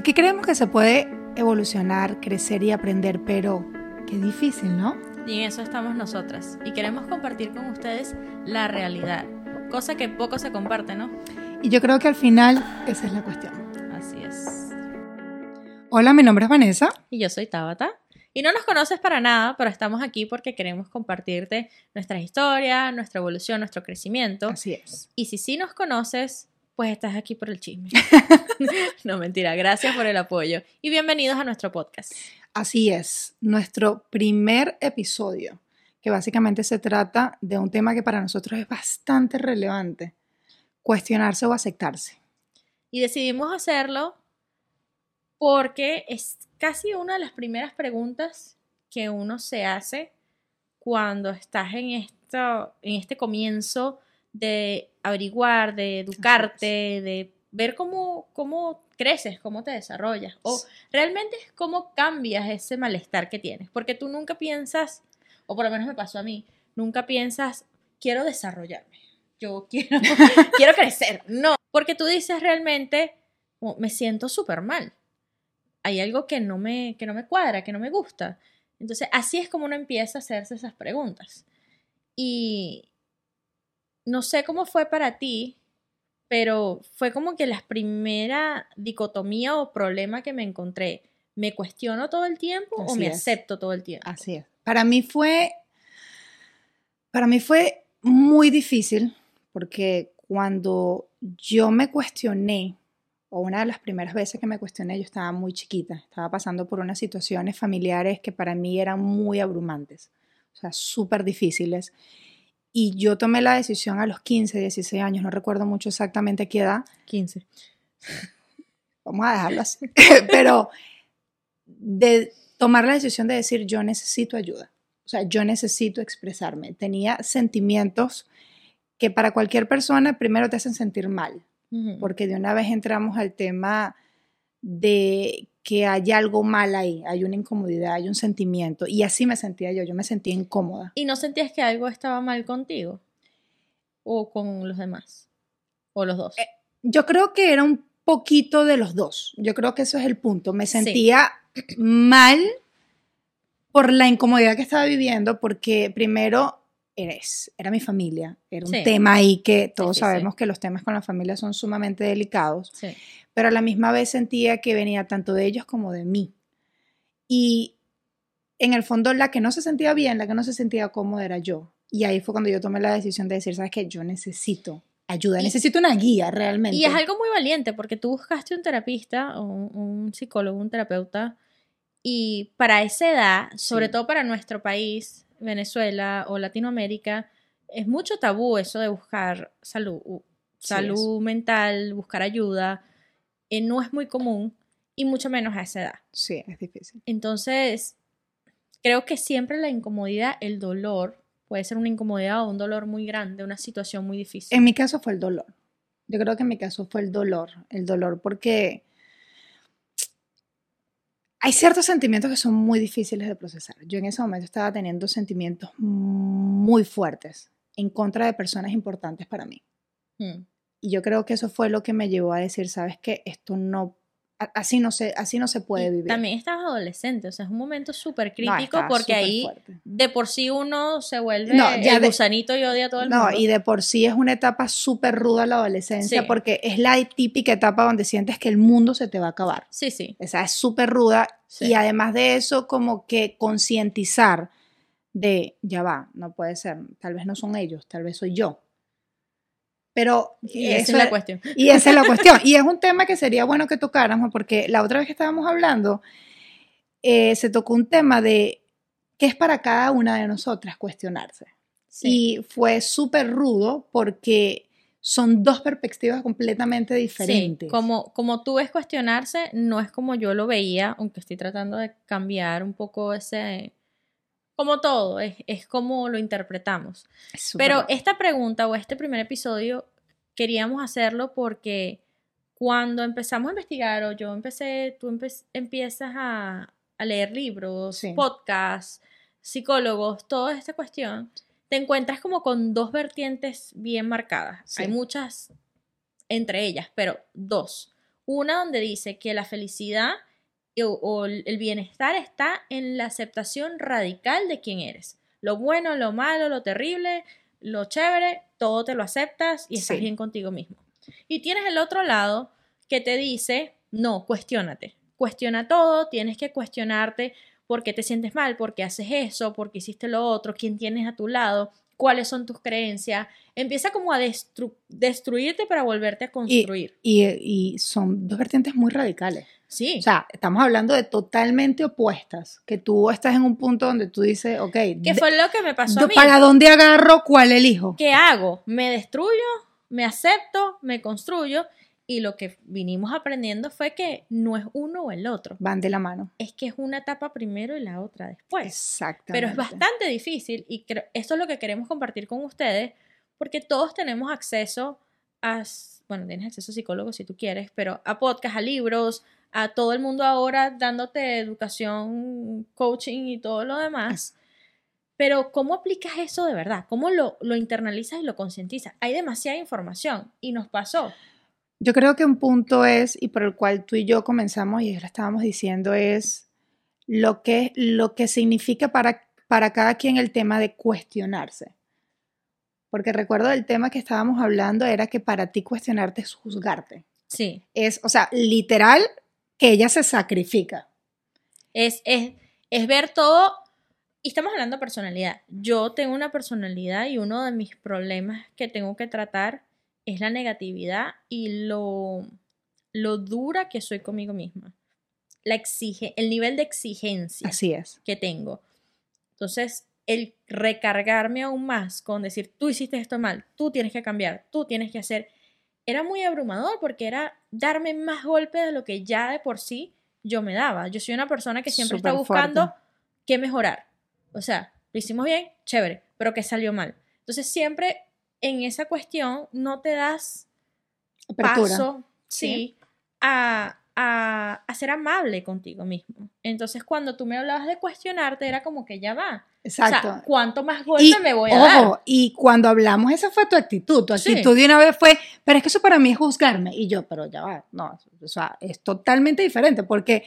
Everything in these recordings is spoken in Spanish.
Aquí creemos que se puede evolucionar, crecer y aprender, pero qué difícil, ¿no? Y en eso estamos nosotras. Y queremos compartir con ustedes la realidad, cosa que poco se comparte, ¿no? Y yo creo que al final esa es la cuestión. Así es. Hola, mi nombre es Vanessa. Y yo soy Tabata. Y no nos conoces para nada, pero estamos aquí porque queremos compartirte nuestras historias, nuestra evolución, nuestro crecimiento. Así es. Y si sí nos conoces, pues estás aquí por el chisme. no, mentira, gracias por el apoyo y bienvenidos a nuestro podcast. Así es, nuestro primer episodio, que básicamente se trata de un tema que para nosotros es bastante relevante, cuestionarse o aceptarse. Y decidimos hacerlo porque es casi una de las primeras preguntas que uno se hace cuando estás en, esto, en este comienzo de averiguar, de educarte, de ver cómo, cómo creces, cómo te desarrollas, o realmente cómo cambias ese malestar que tienes, porque tú nunca piensas, o por lo menos me pasó a mí, nunca piensas, quiero desarrollarme, yo quiero, quiero crecer, no, porque tú dices realmente, me siento súper mal, hay algo que no, me, que no me cuadra, que no me gusta. Entonces, así es como uno empieza a hacerse esas preguntas. Y no sé cómo fue para ti, pero fue como que la primera dicotomía o problema que me encontré. ¿Me cuestiono todo el tiempo o me acepto todo el tiempo? Así es. Para mí fue, para mí fue muy difícil porque cuando yo me cuestioné, o una de las primeras veces que me cuestioné, yo estaba muy chiquita, estaba pasando por unas situaciones familiares que para mí eran muy abrumantes, o sea, súper difíciles. Y yo tomé la decisión a los 15, 16 años, no recuerdo mucho exactamente qué edad. 15. Vamos a dejarlo así. Pero de tomar la decisión de decir, yo necesito ayuda. O sea, yo necesito expresarme. Tenía sentimientos que para cualquier persona primero te hacen sentir mal, porque de una vez entramos al tema de que hay algo mal ahí, hay una incomodidad, hay un sentimiento. Y así me sentía yo, yo me sentía incómoda. ¿Y no sentías que algo estaba mal contigo? ¿O con los demás? ¿O los dos? Eh, yo creo que era un poquito de los dos. Yo creo que eso es el punto. Me sentía mal por la incomodidad que estaba viviendo, porque primero eres, era mi familia, era un tema ahí que todos sabemos que los temas con la familia son sumamente delicados. Pero a la misma vez sentía que venía tanto de ellos como de mí. Y en el fondo la que no se sentía bien, la que no se sentía cómoda era yo. Y ahí fue cuando yo tomé la decisión de decir, sabes qué, yo necesito ayuda, necesito una guía realmente. Y es algo muy valiente porque tú buscaste un terapista o un, psicólogo, un terapeuta, y para esa edad, sobre todo para nuestro país, Venezuela o Latinoamérica, es mucho tabú eso de buscar salud, salud mental, buscar ayuda. Eh, no es muy común y mucho menos a esa edad. Sí, es difícil. Entonces, creo que siempre la incomodidad, el dolor, puede ser una incomodidad o un dolor muy grande, una situación muy difícil. En mi caso fue el dolor. Yo creo que en mi caso fue el dolor, el dolor porque hay ciertos sentimientos que son muy difíciles de procesar. Yo en ese momento estaba teniendo sentimientos muy fuertes en contra de personas importantes para mí. Hmm. Y yo creo que eso fue lo que me llevó a decir, sabes que esto no, así no se, así no se puede vivir. También estabas adolescente, o sea, es un momento súper crítico porque ahí de por sí uno se vuelve el gusanito y odia a todo el mundo. No, y de por sí es una etapa súper ruda la adolescencia porque es la típica etapa donde sientes que el mundo se te va a acabar. Sí, sí. O sea, es súper ruda y además de eso como que concientizar de, ya va, no puede ser, tal vez no son ellos, tal vez soy yo. Pero y esa es la cuestión. Y esa es la cuestión. Y es un tema que sería bueno que tocáramos porque la otra vez que estábamos hablando, eh, se tocó un tema de qué es para cada una de nosotras cuestionarse. Y fue súper rudo porque son dos perspectivas completamente diferentes. Sí, como, como tú ves cuestionarse, no es como yo lo veía, aunque estoy tratando de cambiar un poco ese, como todo, es, es como lo interpretamos. Pero esta pregunta o este primer episodio queríamos hacerlo porque cuando empezamos a investigar o yo empecé, tú empiezas a, leer libros, podcasts, psicólogos, toda esta cuestión, te encuentras como con dos vertientes bien marcadas. Hay muchas entre ellas, pero dos. Una donde dice que la felicidad o, o el bienestar está en la aceptación radical de quién eres. Lo bueno, lo malo, lo terrible, lo chévere, todo te lo aceptas y estás Sí. bien contigo mismo. Y tienes el otro lado que te dice, no, cuestiónate. Cuestiona todo, tienes que cuestionarte por qué te sientes mal, por qué haces eso, por qué hiciste lo otro, quién tienes a tu lado, cuáles son tus creencias. Empieza como a destru- destruirte para volverte a construir. Y, y son dos vertientes muy radicales. sí, O sea, estamos hablando de totalmente opuestas. Que tú estás en un punto donde tú dices, ok, ¿qué fue lo que me pasó a mí? ¿para dónde agarro cuál elijo? ¿Qué hago? ¿Me destruyo? ¿Me acepto? ¿Me construyo? Y lo que vinimos aprendiendo fue que no es uno o el otro. Van de la mano. Es que es una etapa primero y la otra después. Exactamente. Pero es bastante difícil y creo, esto es lo que queremos compartir con ustedes porque todos tenemos acceso a, bueno, tienes acceso a psicólogos si tú quieres, pero a podcasts, a libros, a todo el mundo ahora dándote educación, coaching y todo lo demás. Pero ¿cómo aplicas eso de verdad? ¿Cómo lo, lo internalizas y lo concientizas? Hay demasiada información y nos pasó. Yo creo que un punto es, y por el cual tú y yo comenzamos y lo estábamos diciendo, es lo que, lo que significa para, para cada quien el tema de cuestionarse. Porque recuerdo el tema que estábamos hablando era que para ti cuestionarte es juzgarte. Sí, Es, o sea, literal que ella se sacrifica. es, es, es ver todo. Y estamos hablando de personalidad. Yo tengo una personalidad y uno de mis problemas que tengo que tratar es la negatividad y lo, lo dura que soy conmigo misma. La exige, el nivel de exigencia Así es. que tengo. Entonces, el recargarme aún más con decir, tú hiciste esto mal, tú tienes que cambiar, tú tienes que hacer, era muy abrumador porque era darme más golpes de lo que ya de por sí yo me daba. Yo soy una persona que siempre está buscando fuerte. qué mejorar. O sea, lo hicimos bien, chévere, pero que salió mal. Entonces, siempre en esa cuestión no te das Apertura. paso, sí, a, a, a ser amable contigo mismo. Entonces, cuando tú me hablabas de cuestionarte, era como que ya va. Exacto. O sea, ¿cuánto más golpe me voy a dar? ojo, y cuando hablamos, esa fue tu actitud. Tu Sí. actitud de una vez fue, pero es que eso para mí es juzgarme. Y yo, pero ya va, no, o sea, es totalmente diferente porque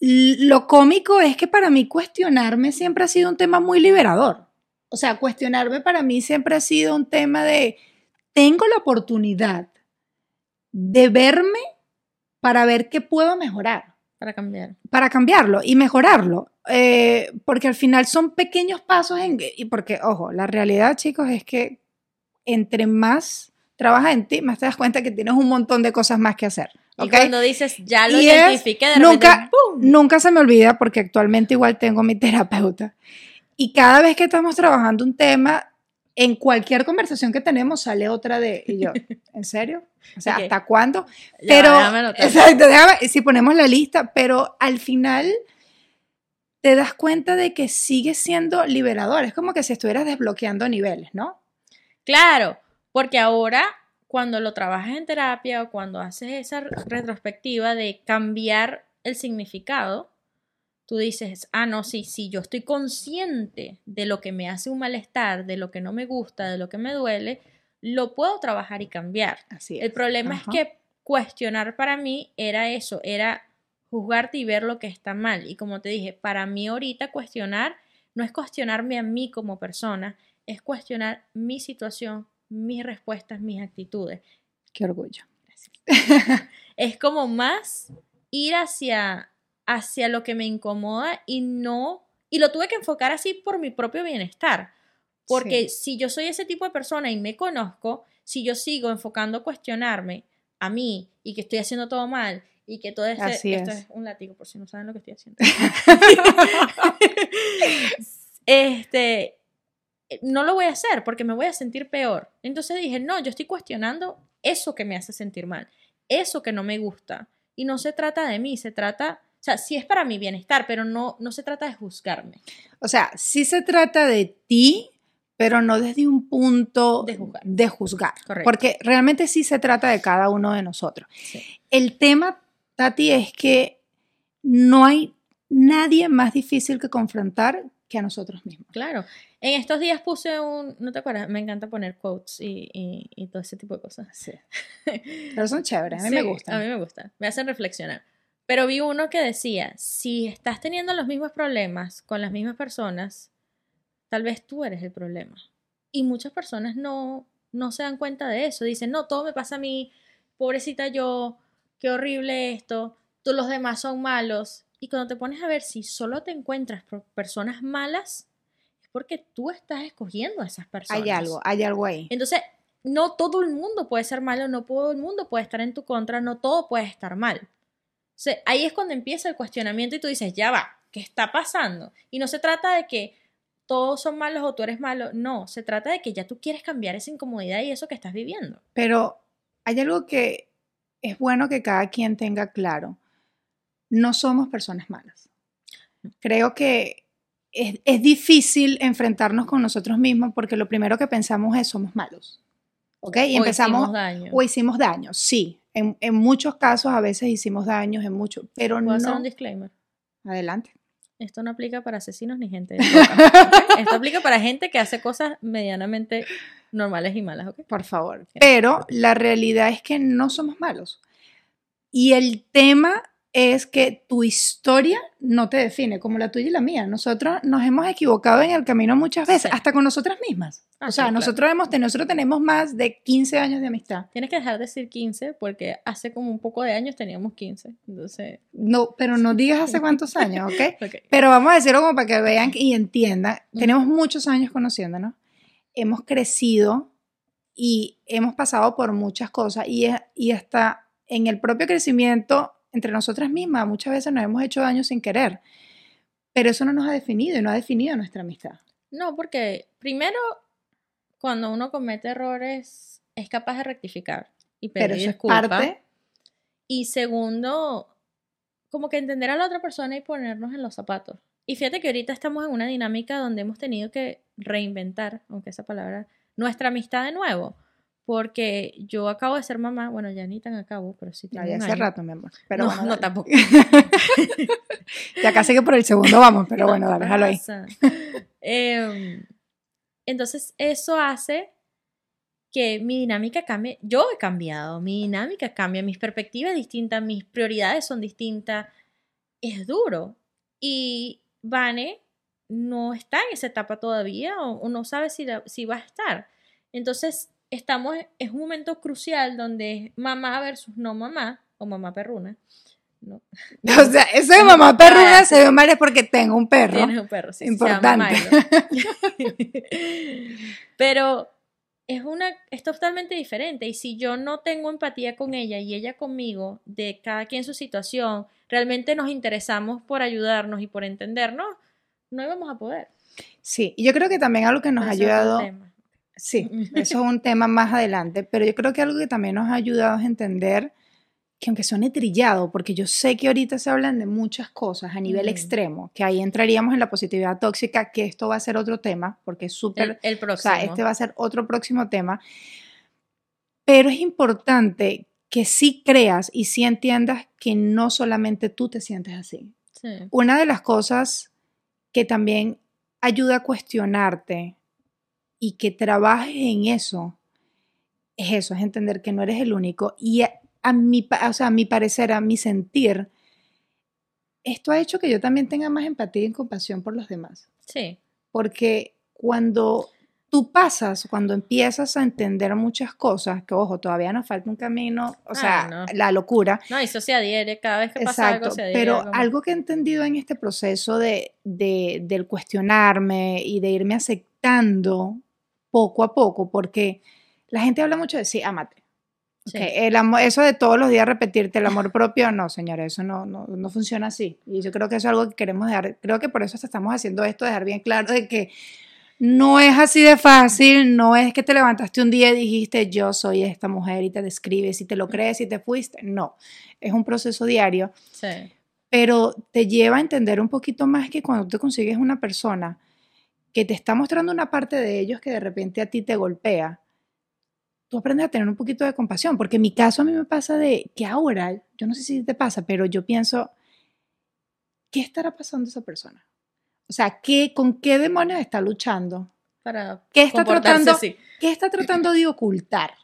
lo cómico es que para mí cuestionarme siempre ha sido un tema muy liberador. O sea, cuestionarme para mí siempre ha sido un tema de, tengo la oportunidad de verme para ver qué puedo mejorar Para cambiar. para cambiarlo y mejorarlo. eh, porque al final son pequeños pasos en, y porque, ojo, la realidad, chicos, es que entre más trabajas en ti, más te das cuenta que tienes un montón de cosas más que hacer. Y ¿ok? cuando dices, ya lo Y es- identifiqué, de nunca- repente, ¡pum! Nunca se me olvida porque actualmente igual tengo mi terapeuta. Y cada vez que estamos trabajando un tema, en cualquier conversación que tenemos sale otra de, y yo, ¿en serio? O sea. ¿hasta cuándo? Pero, exacto, déjame- si ponemos la lista, pero al final te das cuenta de que sigue siendo liberador. Es como que si estuvieras desbloqueando niveles, ¿no? Claro, porque ahora cuando lo trabajas en terapia o cuando haces esa retrospectiva de cambiar el significado, tú dices, ah, no, sí, sí, yo estoy consciente de lo que me hace un malestar, de lo que no me gusta, de lo que me duele, lo puedo trabajar y cambiar. Así El problema Ajá. es que cuestionar para mí era eso, era juzgarte y ver lo que está mal. Y como te dije, para mí ahorita cuestionar no es cuestionarme a mí como persona, es cuestionar mi situación, mis respuestas, mis actitudes. Qué orgullo. Es como más ir hacia, hacia lo que me incomoda y no... Y lo tuve que enfocar así por mi propio bienestar. Porque si yo soy ese tipo de persona y me conozco, si yo sigo enfocando cuestionarme a mí y que estoy haciendo todo mal y que todo este, Así esto es. es. un látigo por si no saben lo que estoy haciendo. este no lo voy a hacer porque me voy a sentir peor. Entonces dije, no, yo estoy cuestionando eso que me hace sentir mal, eso que no me gusta. Y no se trata de mí, se trata, o sea, sí es para mi bienestar, pero no, no se trata de juzgarme. O sea, sí se trata de ti, pero no desde un punto De juzgar. de juzgar. Correcto. Porque realmente sí se trata de cada uno de nosotros. Sí. El tema, Tati, es que no hay nadie más difícil que confrontar que a nosotros mismos. Claro. En estos días puse un, ¿no te acuerdas? Me encanta poner quotes y, y, y todo ese tipo de cosas. Sí. Pero son chéveres, a mí Sí, me gustan. A mí me gustan, me hacen reflexionar. Pero vi uno que decía, si estás teniendo los mismos problemas con las mismas personas, tal vez tú eres el problema. Y muchas personas no, no se dan cuenta de eso. Dicen, no, todo me pasa a mí, pobrecita yo, qué horrible esto, todos los demás son malos. Y cuando te pones a ver si solo te encuentras por personas malas, es porque tú estás escogiendo a esas personas. Hay algo, hay algo ahí. Entonces, no todo el mundo puede ser malo, no todo el mundo puede estar en tu contra, no todo puede estar mal. Ahí es cuando empieza el cuestionamiento y tú dices, ya va, ¿qué está pasando? Y no se trata de que todos son malos o tú eres malo, no, se trata de que ya tú quieres cambiar esa incomodidad y eso que estás viviendo. Pero hay algo que es bueno que cada quien tenga claro. No somos personas malas. Creo que es, es difícil enfrentarnos con nosotros mismos porque lo primero que pensamos es somos malos. ¿Ok? Y O empezamos hicimos daño. o hicimos daño, sí. En, en muchos casos a veces hicimos daños, en muchos, pero Voy a hacer no. un disclaimer. Adelante. Esto no aplica para asesinos ni gente. Esto aplica para gente que hace cosas medianamente normales y malas, ¿ok? Por favor. Pero la realidad es que no somos malos. Y el tema es que tu historia no te define, como la tuya y la mía. Nosotros nos hemos equivocado en el camino muchas veces, Sí. hasta con nosotras mismas. Ah, o sí, sea, claro. nosotros, hemos, nosotros tenemos más de 15 años de amistad. Tienes que dejar de decir 15 porque hace como un poco de años teníamos 15. Entonces, No, pero no digas hace cuántos años, ¿ok? Pero vamos a decirlo como para que vean y entiendan. Tenemos muchos años conociéndonos. Hemos crecido y hemos pasado por muchas cosas y, y hasta en el propio crecimiento entre nosotras mismas muchas veces nos hemos hecho daño sin querer. Pero eso no nos ha definido y no ha definido nuestra amistad. No, porque primero, cuando uno comete errores, es capaz de rectificar y pedir Pero eso es disculpas. parte. Y segundo, como que entender a la otra persona y ponernos en los zapatos. Y fíjate que ahorita estamos en una dinámica donde hemos tenido que reinventar, aunque esa palabra, nuestra amistad de nuevo. Porque yo acabo de ser mamá, bueno, ya ni tan acabo, pero sí tengo Ya, ya un hace año. rato, mi amor. Pero no, bueno, no tampoco. Ya casi que por el segundo vamos, pero bueno, dale, déjalo ahí. Em, entonces, eso hace que mi dinámica cambie. Yo he cambiado, mi dinámica cambia, mis perspectivas distintas, mis prioridades son distintas. Es duro. Y Vane no está en esa etapa todavía o, o no sabe si, la- si va a estar. Entonces, estamos, es un momento crucial donde es mamá versus no mamá o mamá perruna. No, O sea, eso de mamá perruna se ve mal es porque tengo un perro. Tienes un perro, sí, Importante. Pero es una es totalmente diferente y si yo no tengo empatía con ella y ella conmigo de cada quien su situación, realmente nos interesamos por ayudarnos y por entendernos, no íbamos a poder. Sí, y yo creo que también algo que nos ha ayudado. Sí, eso es un tema más adelante, pero yo creo que algo que también nos ha ayudado es entender que aunque suene trillado, porque yo sé que ahorita se hablan de muchas cosas a nivel Mm. extremo, que ahí entraríamos en la positividad tóxica, que esto va a ser otro tema, porque es súper El, el O próximo. sea, este va a ser otro próximo tema. Pero es importante que sí creas y sí entiendas que no solamente tú te sientes así. Sí. Una de las cosas que también ayuda a cuestionarte y que trabajes en eso es eso, es entender que no eres el único. Y a, a mi, o sea, a mi parecer, a mi sentir, esto ha hecho que yo también tenga más empatía y compasión por los demás Sí. porque cuando tú pasas, cuando empiezas a entender muchas cosas, que ojo, todavía nos falta un camino, o Ah, sea, no. la locura, No, eso se adhiere, cada vez que pasa exacto, algo se adhiere. pero como- algo que he entendido en este proceso de, de- del cuestionarme y de irme aceptando poco a poco, porque la gente habla mucho de sí, ámate. Sí. El amor, eso de todos los días repetirte el amor propio, no, señora, eso no, no, no funciona así. Y yo creo que eso es algo que queremos dejar, creo que por eso hasta estamos haciendo esto, dejar bien claro de que no es así de fácil, no es que te levantaste un día y dijiste yo soy esta mujer y te describes y te lo crees y te fuiste, no, es un proceso diario, Sí. pero te lleva a entender un poquito más que cuando te consigues una persona que te está mostrando una parte de ellos que de repente a ti te golpea, tú aprendes a tener un poquito de compasión, porque en mi caso a mí me pasa de que ahora, yo no sé si te pasa, pero yo pienso, ¿qué estará pasando esa persona? O sea, ¿qué, ¿con qué demonios está luchando? Para ¿Qué está, tratando, así. ¿Qué está tratando de ocultar?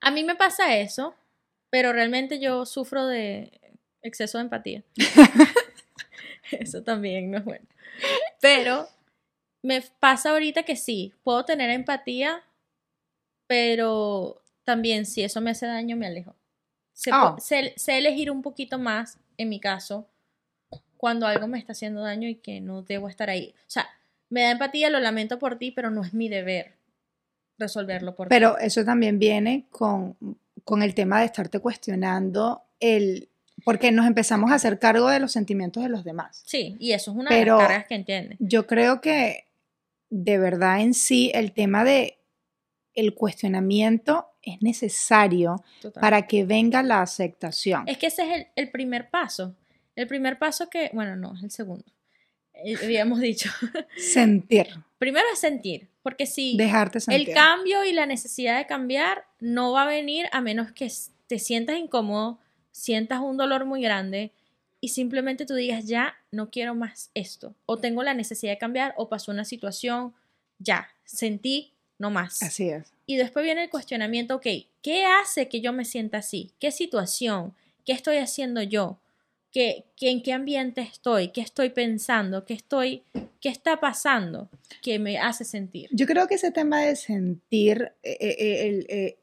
A mí me pasa eso, pero realmente yo sufro de exceso de empatía. eso también no es bueno. Pero me pasa ahorita que sí, puedo tener empatía, pero también si eso me hace daño, me alejo. Sé, Oh. sé- sé elegir un poquito más, en mi caso, cuando algo me está haciendo daño y que no debo estar ahí. O sea, me da empatía, lo lamento por ti, pero no es mi deber resolverlo por ti. Pero eso también viene con, con el tema de estarte cuestionando el... Porque nos empezamos a hacer cargo de los sentimientos de los demás. Sí, y eso es una Pero- de las cargas que entiende. Yo creo que de verdad en sí el tema de el cuestionamiento es necesario Total. para que venga la aceptación. Es que ese es el, el primer paso. El primer paso que, bueno, no, es el segundo. Eh, Habíamos dicho. Sentir, Primero es sentir, porque si dejarte sentir. el cambio y la necesidad de cambiar no va a venir a menos que te sientas incómodo, sientas un dolor muy grande y simplemente tú digas, ya, no quiero más esto. O tengo la necesidad de cambiar, o pasó una situación, ya, sentí, no más. Así es. Y después viene el cuestionamiento, ok, ¿qué hace que yo me sienta así? ¿Qué situación? ¿Qué estoy haciendo yo? ¿Qué, qué- en qué ambiente estoy? ¿Qué estoy pensando? ¿Qué, estoy, ¿Qué está pasando que me hace sentir? Yo creo que ese tema de sentir eh, eh, eh, eh,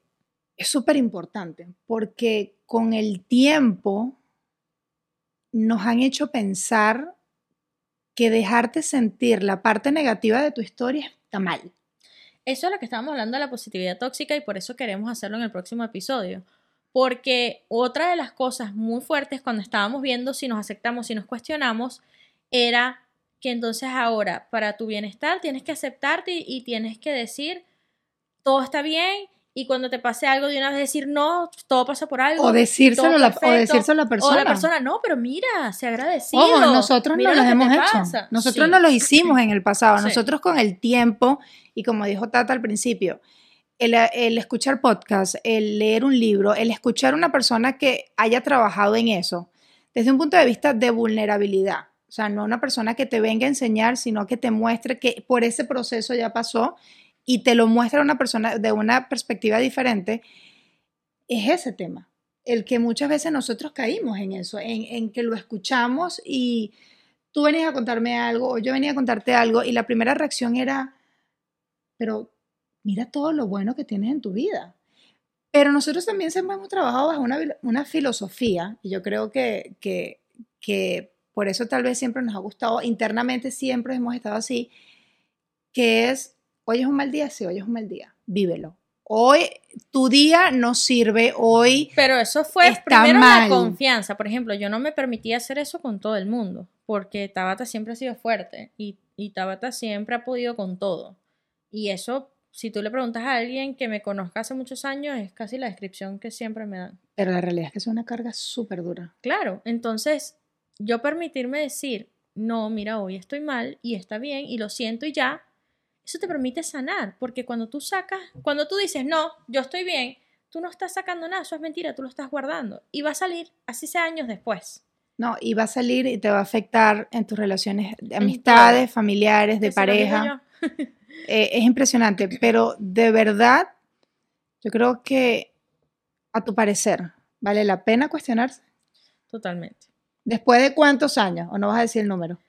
es súper importante porque con el tiempo nos han hecho pensar que dejarte sentir la parte negativa de tu historia está mal. Eso es lo que estábamos hablando de la positividad tóxica y por eso queremos hacerlo en el próximo episodio. Porque otra de las cosas muy fuertes cuando estábamos viendo si nos aceptamos, si nos cuestionamos, era que entonces ahora para tu bienestar tienes que aceptarte y, y tienes que decir todo está bien y cuando te pase algo de una vez decir no, todo pasa por algo. O decírselo, la, o decírselo a la O persona. la persona, no, pero mira, se agradecido. Ojo, nosotros no lo los hemos hecho. pasa. Nosotros Sí. no los hicimos en el pasado. Sí. Nosotros con el tiempo, y como dijo Tata al principio, el, el escuchar podcast, el leer un libro, el escuchar a una persona que haya trabajado en eso, desde un punto de vista de vulnerabilidad. O sea, no una persona que te venga a enseñar, sino que te muestre que por ese proceso ya pasó y te lo muestra una persona de una perspectiva diferente, es ese tema. El que muchas veces nosotros caímos en eso, en, en que lo escuchamos y tú venías a contarme algo o yo venía a contarte algo y la primera reacción era, pero mira todo lo bueno que tienes en tu vida. Pero nosotros también siempre hemos trabajado bajo una, una filosofía y yo creo que, que, que por eso tal vez siempre nos ha gustado, internamente siempre hemos estado así, que es, hoy es un mal día, sí, hoy es un mal día, vívelo. Hoy tu día no sirve, hoy Pero eso fue Está primero mal. la confianza. Por ejemplo, yo no me permitía hacer eso con todo el mundo, porque Tabata siempre ha sido fuerte y, y Tabata siempre ha podido con todo. Y eso, si tú le preguntas a alguien que me conozca hace muchos años, es casi la descripción que siempre me dan. Pero la realidad es que es una carga súper dura. Claro, entonces yo permitirme decir, no, mira, hoy estoy mal y está bien y lo siento y ya, eso te permite sanar, porque cuando tú sacas, cuando tú dices, no, yo estoy bien, tú no estás sacando nada, eso es mentira, tú lo estás guardando y va a salir, así sea años después. No, y va a salir y te va a afectar en tus relaciones de amistades, familiares, de pareja. Eh, es impresionante, pero de verdad, yo creo que a tu parecer, ¿vale la pena cuestionarse? Totalmente. ¿Después de cuántos años? ¿O no vas a decir el número?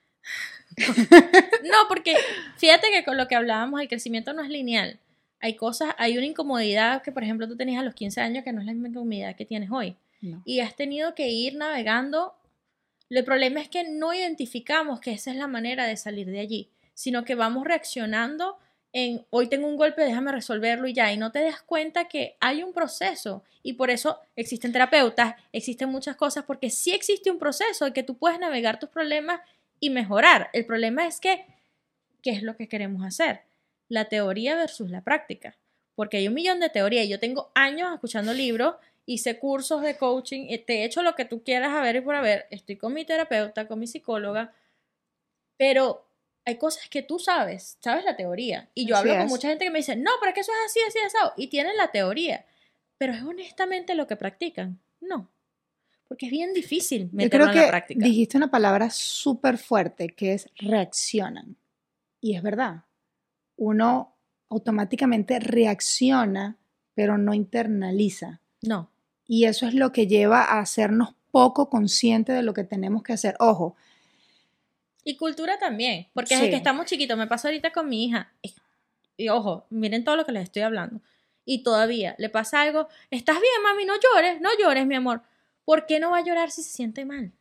No, porque fíjate que con lo que hablábamos, el crecimiento no es lineal. Hay cosas, hay una incomodidad que, por ejemplo, tú tenías a los 15 años que no es la misma incomodidad que tienes hoy. No. y has tenido que ir navegando. El problema es que no identificamos que esa es la manera de salir de allí, sino que vamos reaccionando en hoy tengo un golpe, déjame resolverlo y ya, y no te das cuenta que hay un proceso y por eso existen terapeutas, existen muchas cosas, porque sí existe un proceso en que tú puedes navegar tus problemas y mejorar. El problema es que, ¿qué es lo que queremos hacer? La teoría versus la práctica, porque hay un millón de teorías. Yo tengo años escuchando libros hice cursos de coaching, eh, te he hecho lo que tú quieras a ver y por haber, estoy con mi terapeuta, con mi psicóloga, pero hay cosas que tú sabes, sabes la teoría. Y yo Así hablo con mucha gente que me dice, no, pero es que eso es así, así, así, y tienen la teoría. Pero es honestamente lo que practican. No. Porque es bien difícil Yo meterlo creo en la que práctica. dijiste una palabra súper fuerte que es reaccionan. Y es verdad. Uno automáticamente reacciona, pero no internaliza. No, Y eso es lo que lleva a hacernos poco conscientes de lo que tenemos que hacer. Ojo, Y cultura también, porque Sí. desde que estamos chiquitos, me pasa ahorita con mi hija, y ojo, miren todo lo que les estoy hablando, y todavía le pasa algo, estás bien, mami, no llores, no llores, mi amor. ¿Por qué no va a llorar si se siente mal?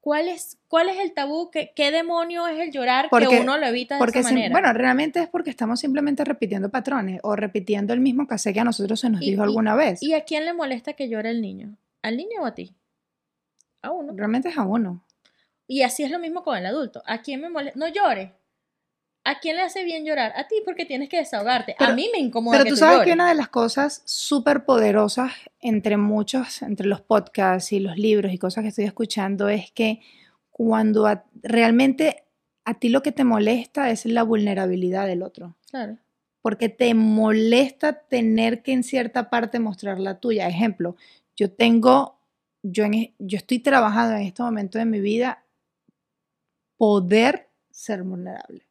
¿Cuál es, cuál es el tabú? ¿Qué, qué demonio es el llorar Porque- que uno lo evita de porque esa manera? bueno, realmente es porque estamos simplemente repitiendo patrones o repitiendo el mismo cassette que a nosotros se nos Y- dijo y- alguna vez. ¿Y a quién le molesta que llore el niño? ¿Al niño o a ti? A uno. Realmente es a uno. Y así es lo mismo con el adulto. ¿A quién me molesta? No llores. ¿A quién le hace bien llorar? A ti porque tienes que desahogarte. a Pero- mí me incomoda Pero que tú tú sabes llores. que una de las cosas súper poderosas entre muchos, entre los podcasts y los libros y cosas que estoy escuchando es que cuando a- realmente a ti lo que te molesta es la vulnerabilidad del otro. Claro. Porque te molesta tener que en cierta parte mostrar la tuya. Ejemplo, yo tengo, yo, en, e- yo estoy trabajando en este momento de mi vida poder ser vulnerable.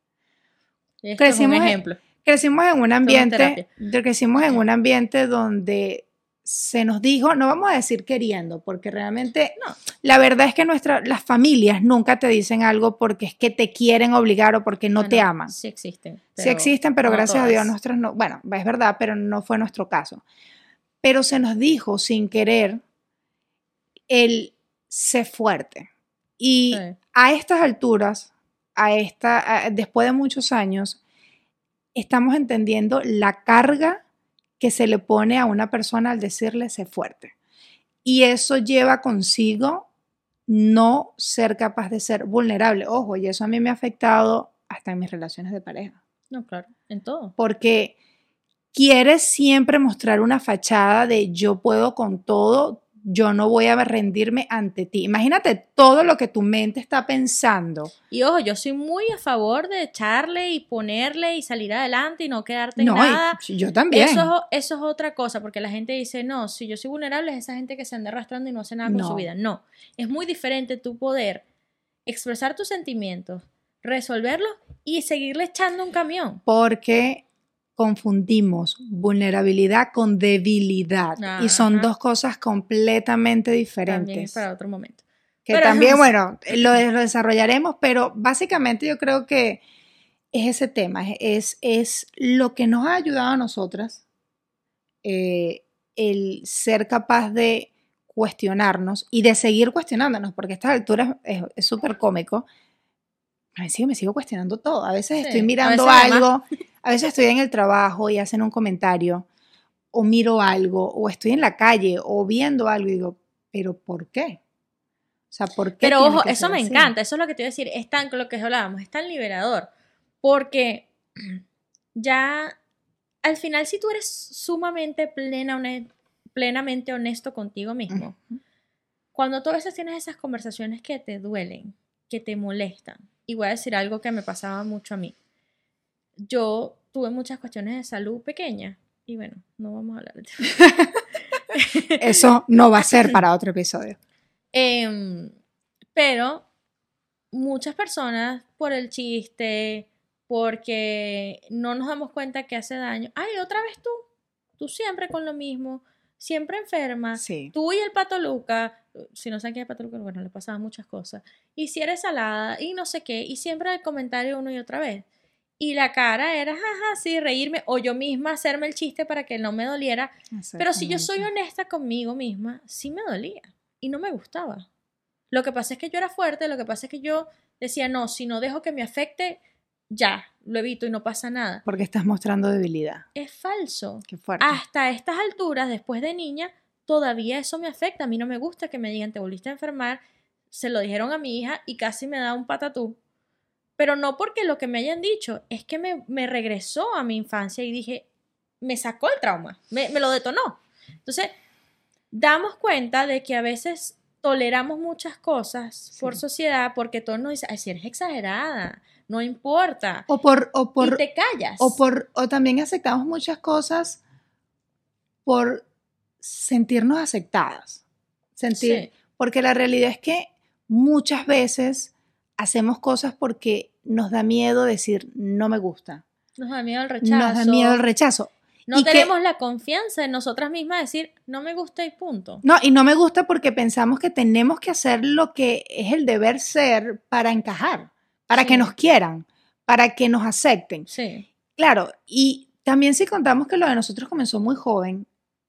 Esto es un Crecimos en- ejemplo. Crecimos en un ambiente, crecimos en un ambiente donde se nos dijo, no vamos a decir queriendo, porque realmente No. la verdad es que nuestra, las familias nunca te dicen algo porque es que te quieren obligar o porque no te Bueno, aman. Sí existen. sí existen, pero no gracias a Dios todas. nuestros no, bueno, es verdad, pero no fue nuestro caso. Pero se nos dijo sin querer el sé fuerte. Y Sí. a estas alturas, a esta, a- después de muchos años, estamos entendiendo la carga que se le pone a una persona al decirle sé fuerte. Y eso lleva consigo no ser capaz de ser vulnerable. Ojo, y eso a mí me ha afectado hasta en mis relaciones de pareja. No, claro, en todo. Porque quieres siempre mostrar una fachada de yo puedo con todo, yo no voy a rendirme ante ti. Imagínate todo lo que tu mente está pensando. Y ojo, yo soy muy a favor de echarle y ponerle y salir adelante y no quedarte en No, nada. yo también. Eso, es- eso es otra cosa, porque la gente dice, no, si yo soy vulnerable es esa gente que se anda arrastrando y no hace nada con No. su vida. No, es muy diferente tu poder expresar tus sentimientos, resolverlos y seguirle echando un camión. porque confundimos vulnerabilidad con debilidad y son dos cosas completamente También es diferentes. para otro momento. que pero- también, bueno, lo, lo desarrollaremos, pero básicamente yo creo que es ese tema, es, es lo que nos ha ayudado a nosotras, eh, el ser capaz de cuestionarnos y de seguir cuestionándonos, porque a estas alturas es súper cómico. A veces yo me sigo cuestionando todo. A veces Sí, estoy mirando veces además- algo, a veces estoy en el trabajo y hacen un comentario, o miro algo, o estoy en la calle, o viendo algo y digo, ¿pero por qué? O sea, ¿por qué? Pero ojo, eso me así? encanta, eso es lo que te iba a decir, es tan lo que hablábamos, es tan liberador, porque ya al final si tú eres sumamente plena, plenamente honesto contigo mismo, cuando tú a veces tienes esas conversaciones que te duelen, que te molestan, y voy a decir algo que me pasaba mucho a mí, yo tuve muchas cuestiones de salud pequeñas, y bueno, no vamos a hablar de Eso no va a ser para otro episodio. Em, pero muchas personas por el chiste, porque no nos damos cuenta que hace daño. Ay, otra vez tú, tú siempre con lo mismo, siempre enferma. Sí. Tú y el pato Luca, si no saben qué es el pato Luca, bueno, le pasaban muchas cosas. Y si eres salada y no sé qué, y siempre el comentario una y otra vez. Y la cara era, jaja, sí, reírme, o yo misma hacerme el chiste para que no me doliera. Pero si yo soy honesta conmigo misma, sí me dolía y no me gustaba. Lo que pasa es que yo era fuerte, lo que pasa es que yo decía, no, si no dejo que me afecte, ya, lo evito y no pasa nada. Porque estás mostrando debilidad. Es falso. Qué fuerte. Hasta estas alturas, después de niña, todavía eso me afecta. A mí no me gusta que me digan, te volviste a enfermar. Se lo dijeron a mi hija y casi me da un patatú. Pero no porque lo que me hayan dicho, es que me, me regresó a mi infancia y dije, me sacó el trauma, me, me lo detonó. Entonces, damos cuenta de que a veces toleramos muchas cosas por Sí. sociedad porque todos nos dicen, ay, si eres exagerada, no importa. o por, o por, y te callas. o por, o también aceptamos muchas cosas por sentirnos aceptadas. sentir, porque la realidad es que muchas veces hacemos cosas porque nos da miedo decir no me gusta. Nos da miedo el rechazo. Nos da miedo el rechazo. No tenemos la confianza en nosotras mismas de decir, no me gusta y punto. No, y no me gusta porque pensamos que tenemos que hacer lo que es el deber ser para encajar, para que nos quieran, para que nos acepten. Sí. Claro, y también si contamos que lo de nosotros comenzó muy joven,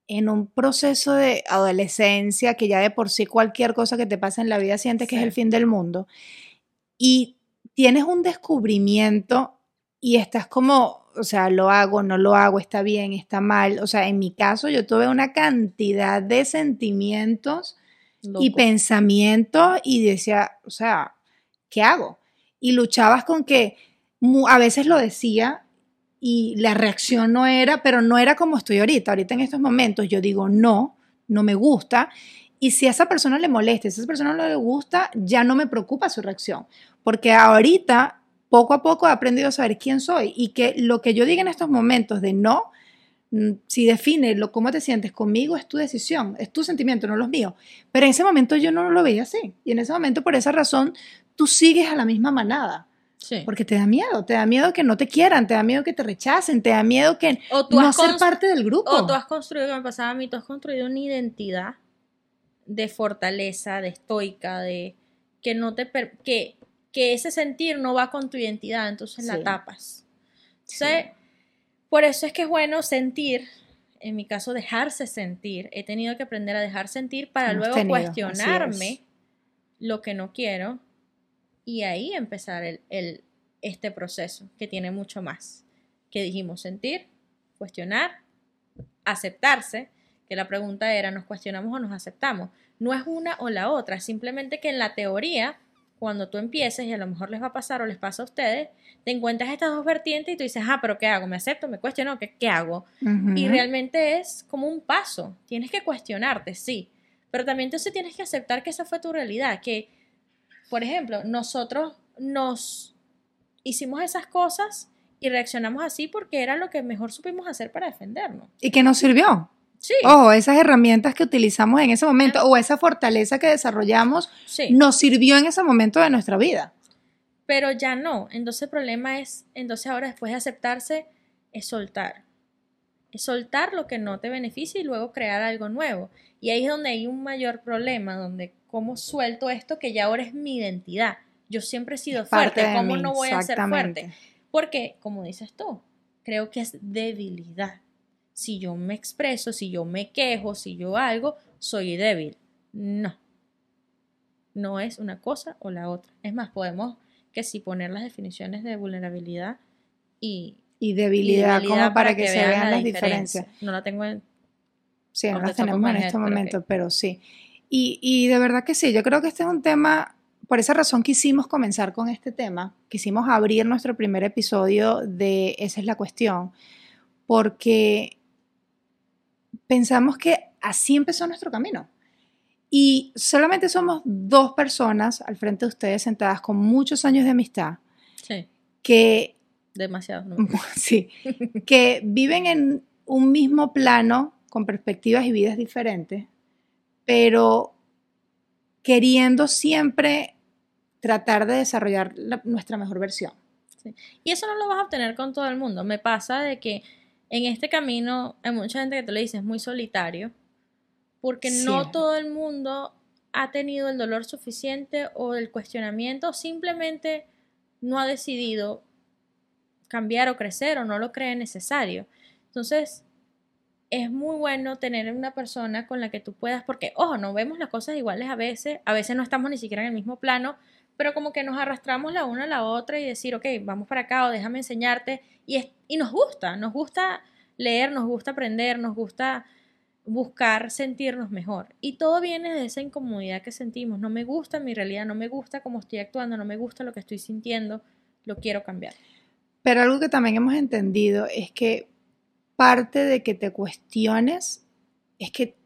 en un proceso de adolescencia, que ya de por sí cualquier cosa que te pasa en la vida sientes que es el fin del mundo, y tienes un descubrimiento y estás como, o sea, lo hago, no lo hago, está bien, está mal. O sea, en mi caso yo tuve una cantidad de sentimientos y pensamientos y decía, o sea, ¿qué hago? Y luchabas con que a veces lo decía y la reacción no era, pero no era como estoy ahorita. Ahorita en estos momentos yo digo, no, no me gusta. Y si a esa persona le molesta, si a esa persona no le gusta, ya no me preocupa su reacción. Porque ahorita poco a poco he aprendido a saber quién soy y que lo que yo diga en estos momentos de no, mm, si define lo, cómo te sientes conmigo, es tu decisión, es tu sentimiento, no los míos. Pero en ese momento yo no lo veía así. Y en ese momento, por esa razón, tú sigues a la misma manada. Sí. Porque te da miedo, te da miedo que no te quieran, te da miedo que te rechacen, te da miedo que no ser parte del grupo. O tú has construido, que me pasaba a mí, tú has construido una identidad de fortaleza, de estoica, de que no te que que ese sentir no va con tu identidad, entonces la tapas. por eso es que es bueno sentir, en mi caso dejarse sentir, he tenido que aprender a dejar sentir para luego cuestionarme lo que no quiero y ahí empezar el, este proceso que tiene mucho más. Que dijimos sentir, cuestionar, aceptarse, que la pregunta era, ¿nos cuestionamos o nos aceptamos? No es una o la otra, simplemente que en la teoría cuando tú empieces, y a lo mejor les va a pasar o les pasa a ustedes, te encuentras estas dos vertientes y tú dices, ah, pero ¿qué hago? ¿Me acepto? ¿Me cuestiono? ¿Qué, qué hago? Y realmente es como un paso. Tienes que cuestionarte, sí. Pero también entonces tienes que aceptar que esa fue tu realidad. Que, por ejemplo, nosotros nos hicimos esas cosas y reaccionamos así porque era lo que mejor supimos hacer para defendernos. Y que nos sirvió. Sí. Ojo, esas herramientas que utilizamos en ese momento o esa fortaleza que desarrollamos nos sirvió en ese momento de nuestra vida. Pero ya no. Entonces el problema es, entonces ahora después de aceptarse, es soltar. Es soltar lo que no te beneficia y luego crear algo nuevo. Y ahí es donde hay un mayor problema, donde cómo suelto esto que ya ahora es mi identidad. Yo siempre he sido fuerte, ¿cómo no voy a ser fuerte? Porque, como dices tú, creo que es debilidad si yo me expreso, si yo me quejo, si yo algo, soy débil. No. No es una cosa o la otra. Es más, podemos que si poner las definiciones de vulnerabilidad y, y, debilidad, como para, que, se vean las diferencias. No la tengo en... Sí, no las tenemos en este momento, pero sí. Y, y de verdad que sí, yo creo que este es un tema por esa razón quisimos comenzar con este tema, quisimos abrir nuestro primer episodio de Esa es la cuestión, porque pensamos que así empezó nuestro camino. Y solamente somos dos personas al frente de ustedes sentadas con muchos años de amistad. Sí. Que... Demasiado. ¿no? Sí. que viven en un mismo plano con perspectivas y vidas diferentes, pero queriendo siempre tratar de desarrollar nuestra mejor versión. Sí. Y eso no lo vas a obtener con todo el mundo. Me pasa de que en este camino hay mucha gente que te lo dice, es muy solitario, porque no todo el mundo ha tenido el dolor suficiente o el cuestionamiento, simplemente no ha decidido cambiar o crecer o no lo cree necesario. Entonces, es muy bueno tener una persona con la que tú puedas, porque, ojo, no vemos las cosas iguales a veces, a veces no estamos ni siquiera en el mismo plano, pero como que nos arrastramos la una a la otra y decir, ok, vamos para acá o déjame enseñarte. Y, y nos gusta, nos gusta leer, nos gusta aprender, nos gusta buscar sentirnos mejor. Y todo viene de esa incomodidad que sentimos. No me gusta mi realidad, no me gusta cómo estoy actuando, no me gusta lo que estoy sintiendo, lo quiero cambiar. Pero algo que también hemos entendido es que parte de que te cuestiones es que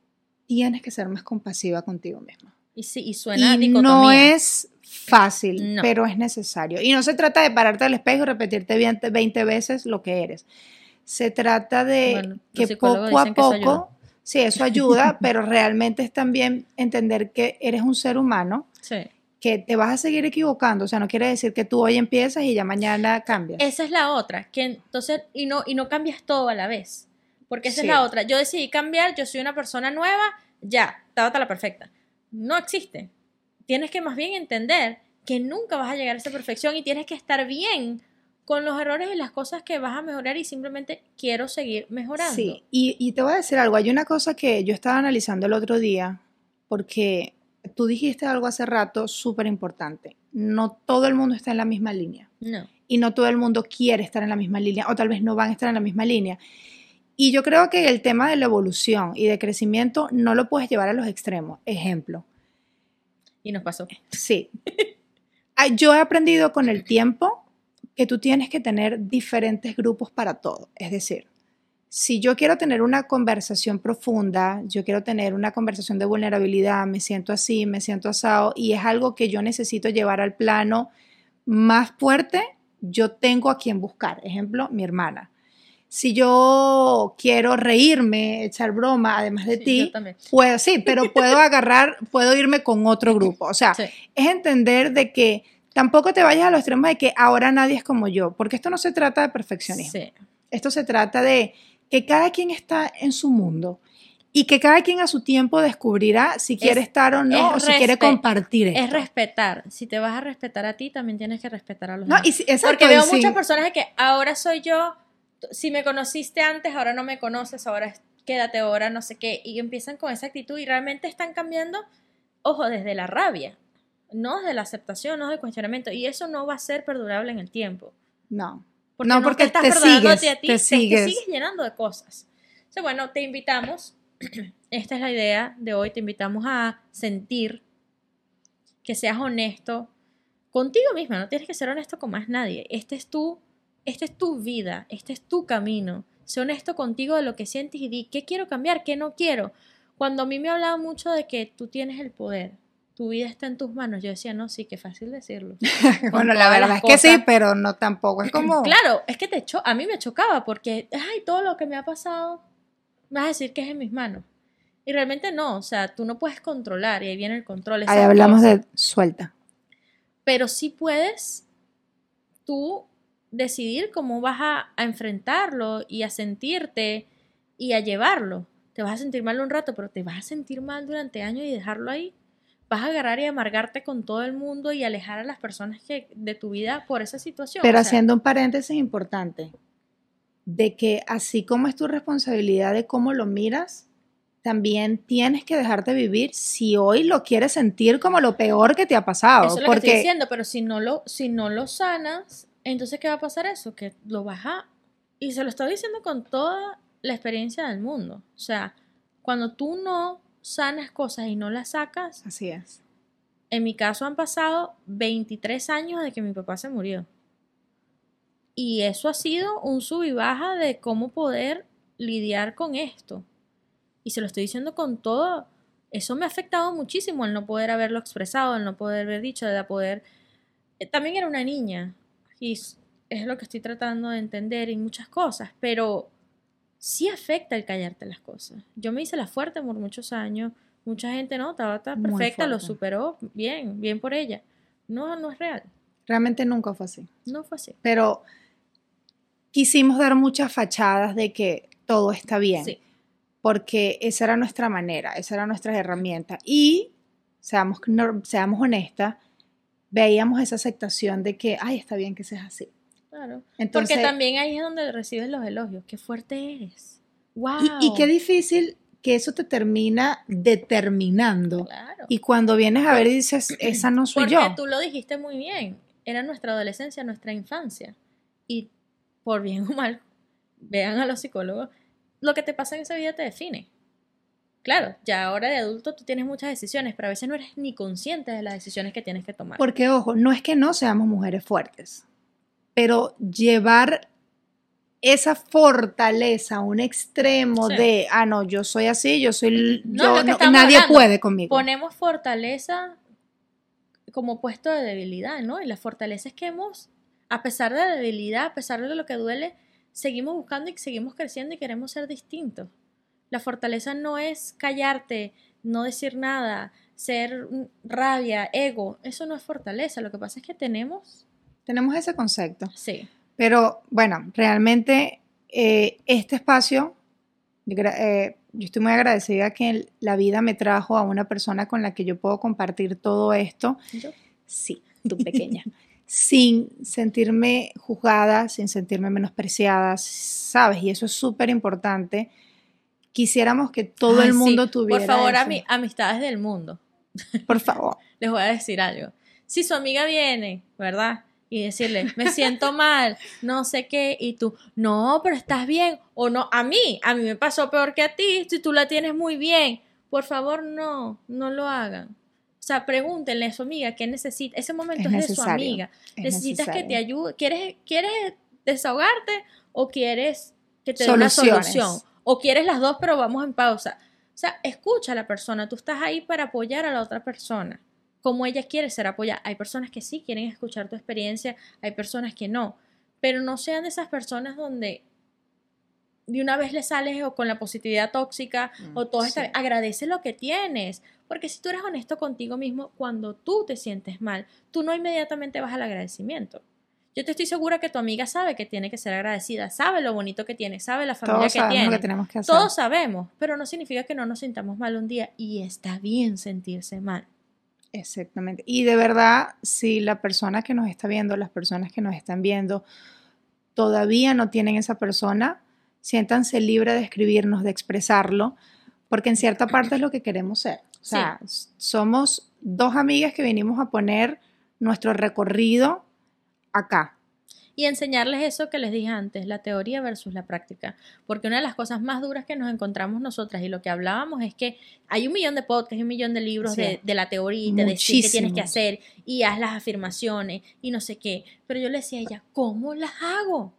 tienes que ser más compasiva contigo misma. Y sí, y suena y no es fácil, pero es necesario. Y no se trata de pararte al espejo y repetirte 20 veces lo que eres. Se trata de que poco a poco Sí, eso ayuda, pero realmente es también entender que eres un ser humano. Sí. que te vas a seguir equivocando, o sea, no quiere decir que tú hoy empiezas y ya mañana cambias. Esa es la otra, que entonces, y no, y no cambias todo a la vez. Porque esa Sí. es la otra. Yo decidí cambiar, yo soy una persona nueva, ya, estaba la perfecta. No existe. Tienes que más bien entender que nunca vas a llegar a esa perfección y tienes que estar bien con los errores y las cosas que vas a mejorar y simplemente quiero seguir mejorando. Sí, y, y te voy a decir algo, hay una cosa que yo estaba analizando el otro día, porque tú dijiste algo hace rato súper importante, no todo el mundo está en la misma línea No. y no todo el mundo quiere estar en la misma línea o tal vez no van a estar en la misma línea. Y yo creo que el tema de la evolución y de crecimiento no lo puedes llevar a los extremos. Ejemplo, Y nos pasó. Sí. Yo he aprendido con el tiempo que tú tienes que tener diferentes grupos para todo. Es decir, si yo quiero tener una conversación profunda, yo quiero tener una conversación de vulnerabilidad, me siento así, me siento asado, y es algo que yo necesito llevar al plano más fuerte, yo tengo a quien buscar. Ejemplo, mi hermana. Si yo quiero reírme, echar broma, además de Sí, ti. Puedo, sí, pero puedo agarrar, puedo irme con otro grupo. O sea, Sí. es entender de que tampoco te vayas a los extremos de que ahora nadie es como yo, porque esto no se trata de perfeccionismo. Sí. Esto se trata de que cada quien está en su mundo y que cada quien a su tiempo descubrirá si quiere Es- estar o no, o si quiere compartir esto. Es respetar. Si te vas a respetar a ti, también tienes que respetar a los No, demás. y si- exacto, Porque y veo sí. muchas personas de que ahora soy yo, si me conociste antes, ahora no me conoces, ahora quédate ahora, no sé qué, y empiezan con esa actitud y realmente están cambiando, ojo, desde la rabia, no desde la aceptación, no desde el cuestionamiento, y eso no va a ser perdurable en el tiempo. No. Porque No, porque estás te perdonando a sigues, ti a ti, te sigues. sigues llenando de cosas. Entonces, bueno, te invitamos, esta es la idea de hoy, te invitamos a sentir que seas honesto contigo misma, no tienes que ser honesto con más nadie. Este es tu, esta es tu vida, este es tu camino. Sé honesto contigo de lo que sientes y di qué quiero cambiar, qué no quiero. Cuando a mí me hablaba mucho de que tú tienes el poder, tu vida está en tus manos, yo decía, no, sí, qué fácil decirlo. bueno, la verdad es que sí, pero no tampoco. Es como. Claro, es que te cho a mí me chocaba porque, ay, todo lo que me ha pasado, me vas a decir que es en mis manos. Y realmente no, o sea, tú no puedes controlar y ahí viene el control. Ahí hablamos de suelta. Pero sí puedes tú decidir cómo vas a, a enfrentarlo y a sentirte y a llevarlo. Te vas a sentir mal un rato, pero te vas a sentir mal durante años y dejarlo ahí. Vas a agarrar y amargarte con todo el mundo y alejar a las personas que, de tu vida por esa situación. Pero O sea, haciendo un paréntesis importante, de que así como es tu responsabilidad de cómo lo miras, también tienes que dejarte vivir si hoy lo quieres sentir como lo peor que te ha pasado. Eso es lo que estoy porque diciendo, pero si no lo, si no lo sanas, entonces ¿qué va a pasar eso? Que lo vas a... Y se lo estoy diciendo con toda la experiencia del mundo. O sea, cuando tú no sanas cosas y no las sacas, así es. en mi caso han pasado 23 años de que mi papá se murió. Y eso ha sido un sub y baja de cómo poder lidiar con esto. Y se lo estoy diciendo con todo. Eso me ha afectado muchísimo el no poder haberlo expresado, el no poder haber dicho, de poder... eh, También era una niña. Y es lo que estoy tratando de entender en muchas cosas. Pero sí afecta el callarte las cosas. Yo me hice la fuerte por muchos años. Mucha gente no, Muy perfecta, lo superó bien, bien por ella. No, no es real. Realmente nunca fue así. No fue así. Pero quisimos dar muchas fachadas de que todo está bien. Sí. Porque esa era nuestra manera, esa era nuestra herramienta. Y, seamos, seamos honestas, veíamos esa aceptación de que, ay, está bien que seas así. Claro. Entonces, Porque también ahí es donde recibes los elogios. Qué fuerte eres. Wow. y, y qué difícil que eso te termina determinando. Claro. Y cuando vienes a ver y dices, esa no soy Porque yo. tú lo dijiste muy bien. Era nuestra adolescencia, nuestra infancia. Y por bien o mal, vean a los psicólogos, lo que te pasa en esa vida te define. Claro, ya ahora de adulto tú tienes muchas decisiones, pero a veces no eres ni consciente de las decisiones que tienes que tomar. Porque, ojo, no es que no seamos mujeres fuertes, pero llevar esa fortaleza a un extremo Sí. de, ah, no, yo soy así, yo soy, No, yo, no- nadie hablando. puede conmigo. Ponemos fortaleza como puesto de debilidad, ¿no? Y la fortaleza es que hemos, a pesar de la debilidad, a pesar de lo que duele, seguimos buscando y seguimos creciendo y queremos ser distintos. La fortaleza no es callarte, no decir nada, ser rabia, ego. Eso no es fortaleza. Lo que pasa es que tenemos... Tenemos ese concepto. Sí. Pero bueno, realmente eh, este espacio, eh, yo estoy muy agradecida que la vida me trajo a una persona con la que yo puedo compartir todo esto. ¿Yo? Sí, tu pequeña. sin sentirme juzgada, sin sentirme menospreciada, ¿sabes? Y eso es súper importante. Quisiéramos que todo Ay, el mundo sí. tuviera. Por favor, eso. a mi, amistades del mundo. Por favor. Les voy a decir algo. Si su amiga viene, ¿verdad? Y decirle, me siento mal, no sé qué, y tú, no, pero estás bien, o no, a mí, a mí me pasó peor que a ti, si tú la tienes muy bien. Por favor, no, no lo hagan. O sea, pregúntenle a su amiga qué necesita. Ese momento Es es, de su amiga. es Necesitas que te ayude. ¿Quieres, ¿Quieres desahogarte o quieres que te dé una solución? O quieres las dos, pero vamos en pausa. O sea, escucha a la persona. Tú estás ahí para apoyar a la otra persona. Como ella quiere ser apoyada. Hay personas que sí quieren escuchar tu experiencia, hay personas que no. Pero no sean de esas personas donde de una vez le sales o con la positividad tóxica Mm, o todo sí. Agradece lo que tienes. Porque si tú eres honesto contigo mismo, cuando tú te sientes mal, tú no inmediatamente vas al agradecimiento. Yo te estoy segura que tu amiga sabe que tiene que ser agradecida, sabe lo bonito que tiene, sabe la familia Todos que tiene. lo que tenemos que hacer. Todos sabemos, pero no significa que no nos sintamos mal un día y está bien sentirse mal. Exactamente. Y de verdad, si la persona que nos está viendo, las personas que nos están viendo, todavía no tienen esa persona, siéntanse libres de escribirnos, de expresarlo, porque en cierta parte es lo que queremos ser. O sea, s- somos dos amigas que venimos a poner nuestro recorrido acá. Y enseñarles eso que les dije antes, la teoría versus la práctica. Porque una de las cosas más duras que nos encontramos nosotras y lo que hablábamos es que hay un millón de podcasts, y un millón de libros Sí. de, de la teoría y de decir qué tienes que hacer y haz las afirmaciones y no sé qué. Pero yo le decía a ella, ¿cómo las hago?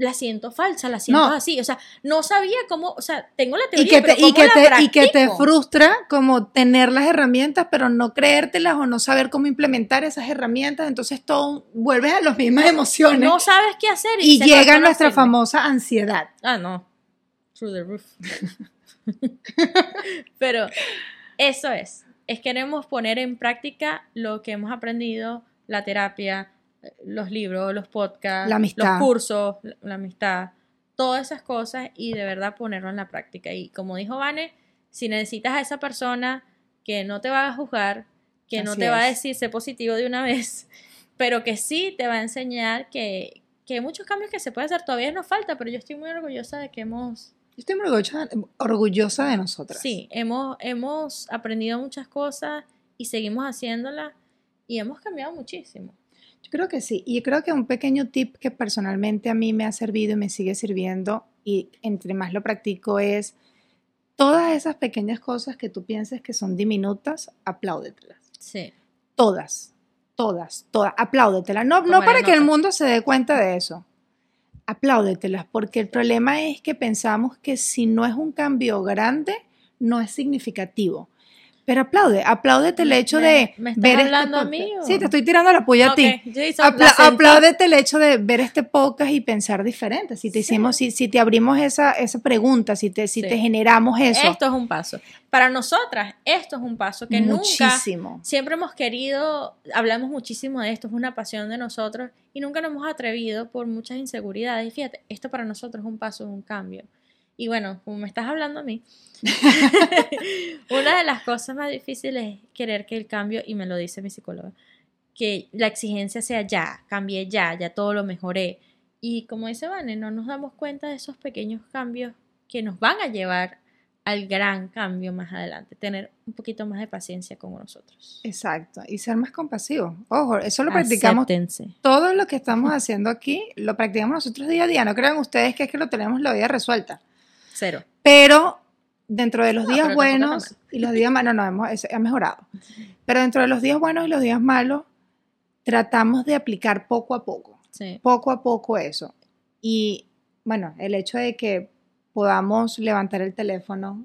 La siento falsa, la siento No. así. O sea, no sabía cómo, o sea, tengo la Y teoría, que, te, pero y, ¿cómo que la te, y que te frustra como tener las herramientas, pero no creértelas o no saber cómo implementar esas herramientas. Entonces todo vuelves a las mismas emociones. No sabes qué hacer. y se llega nuestra famosa ansiedad. Ah, no. Through the roof. Pero eso es. Es queremos poner en práctica lo que hemos aprendido, la terapia, los libros, los podcasts, los cursos, la, amistad, todas esas cosas y de verdad ponerlo en la práctica. Y como dijo Vane, si necesitas a esa persona que no te va a juzgar, que no te va a decir sé positivo de una vez, pero que sí te va a enseñar que, que hay muchos cambios que se puede hacer. Todavía nos falta, pero yo estoy muy orgullosa de que hemos, Yo estoy muy orgullosa, orgullosa de nosotras. sí, hemos, hemos aprendido muchas cosas y seguimos haciéndolas y hemos cambiado muchísimo. Yo creo que sí. Y creo que un pequeño tip que personalmente a mí me ha servido y me sigue sirviendo, y entre más lo practico, es todas esas pequeñas cosas que tú pienses que son diminutas, apláudetelas. Sí. Todas, todas, todas. Apláudetelas. No, no para que el mundo se dé cuenta de eso. Apláudetelas, porque el problema es que pensamos que si no es un cambio grande, no es significativo. Pero aplaude, apláudete el hecho de ¿me estás ver este hablando a mí o? Sí, te estoy tirando la puya a ti. Jason, Apla- apláudete el hecho de ver este podcast y pensar diferente. Si te Sí. hicimos, si, si te abrimos esa, esa pregunta, si te, si Sí. te generamos eso. Esto es un paso. Para nosotras, esto es un paso que nunca muchísimo. siempre hemos querido, hablamos muchísimo de esto, es una pasión de nosotros y nunca nos hemos atrevido por muchas inseguridades. Y fíjate, esto para nosotros es un paso, es un cambio. Y bueno, como me estás hablando a mí, una de las cosas más difíciles es querer que el cambio, y me lo dice mi psicóloga, que la exigencia sea ya, cambié ya, ya todo lo mejoré. Y como dice Vane, no nos damos cuenta de esos pequeños cambios que nos van a llevar al gran cambio más adelante, tener un poquito más de paciencia con nosotros. Exacto. Y ser más compasivo. Ojo, eso lo practicamos. Acéptense. Todo lo que estamos haciendo aquí lo practicamos nosotros día a día. No crean ustedes que es que lo tenemos la vida resuelta. Cero. Pero dentro de los No, días buenos y los días malos, no, hemos, es- ha mejorado. Pero dentro de los días buenos y los días malos, tratamos de aplicar poco a poco. Sí. poco a poco eso. Y bueno, el hecho de que podamos levantar el teléfono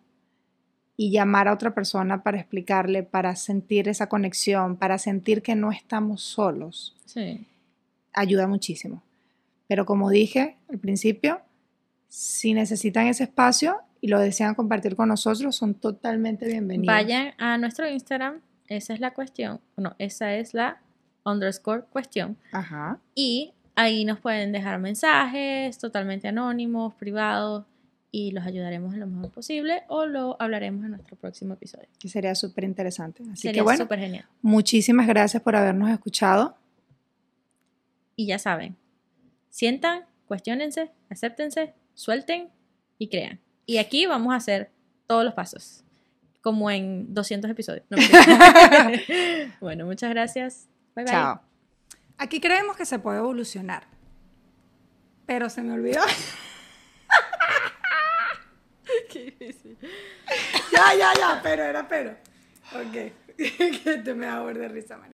y llamar a otra persona para explicarle, para sentir esa conexión, para sentir que no estamos solos, Sí. ayuda muchísimo. Pero como dije al principio, si necesitan ese espacio y lo desean compartir con nosotros, son totalmente bienvenidos. Vayan a nuestro Instagram, esa es la cuestión, no, esa es la underscore cuestión. Ajá. Y ahí nos pueden dejar mensajes totalmente anónimos, privados, y los ayudaremos en lo mejor posible o lo hablaremos en nuestro próximo episodio. Que sería súper interesante. Así Sería que bueno, súper genial. muchísimas gracias por habernos escuchado. Y ya saben, sientan, cuestionense, acéptense, suelten y crean. Y aquí vamos a hacer todos los pasos, como en 200 episodios. No, bueno, muchas gracias. Bye bye. Chao. Aquí creemos que se puede evolucionar. Pero se me olvidó. Qué difícil. ya, ya, ya, pero era pero. Ok. que te me da de risa, man.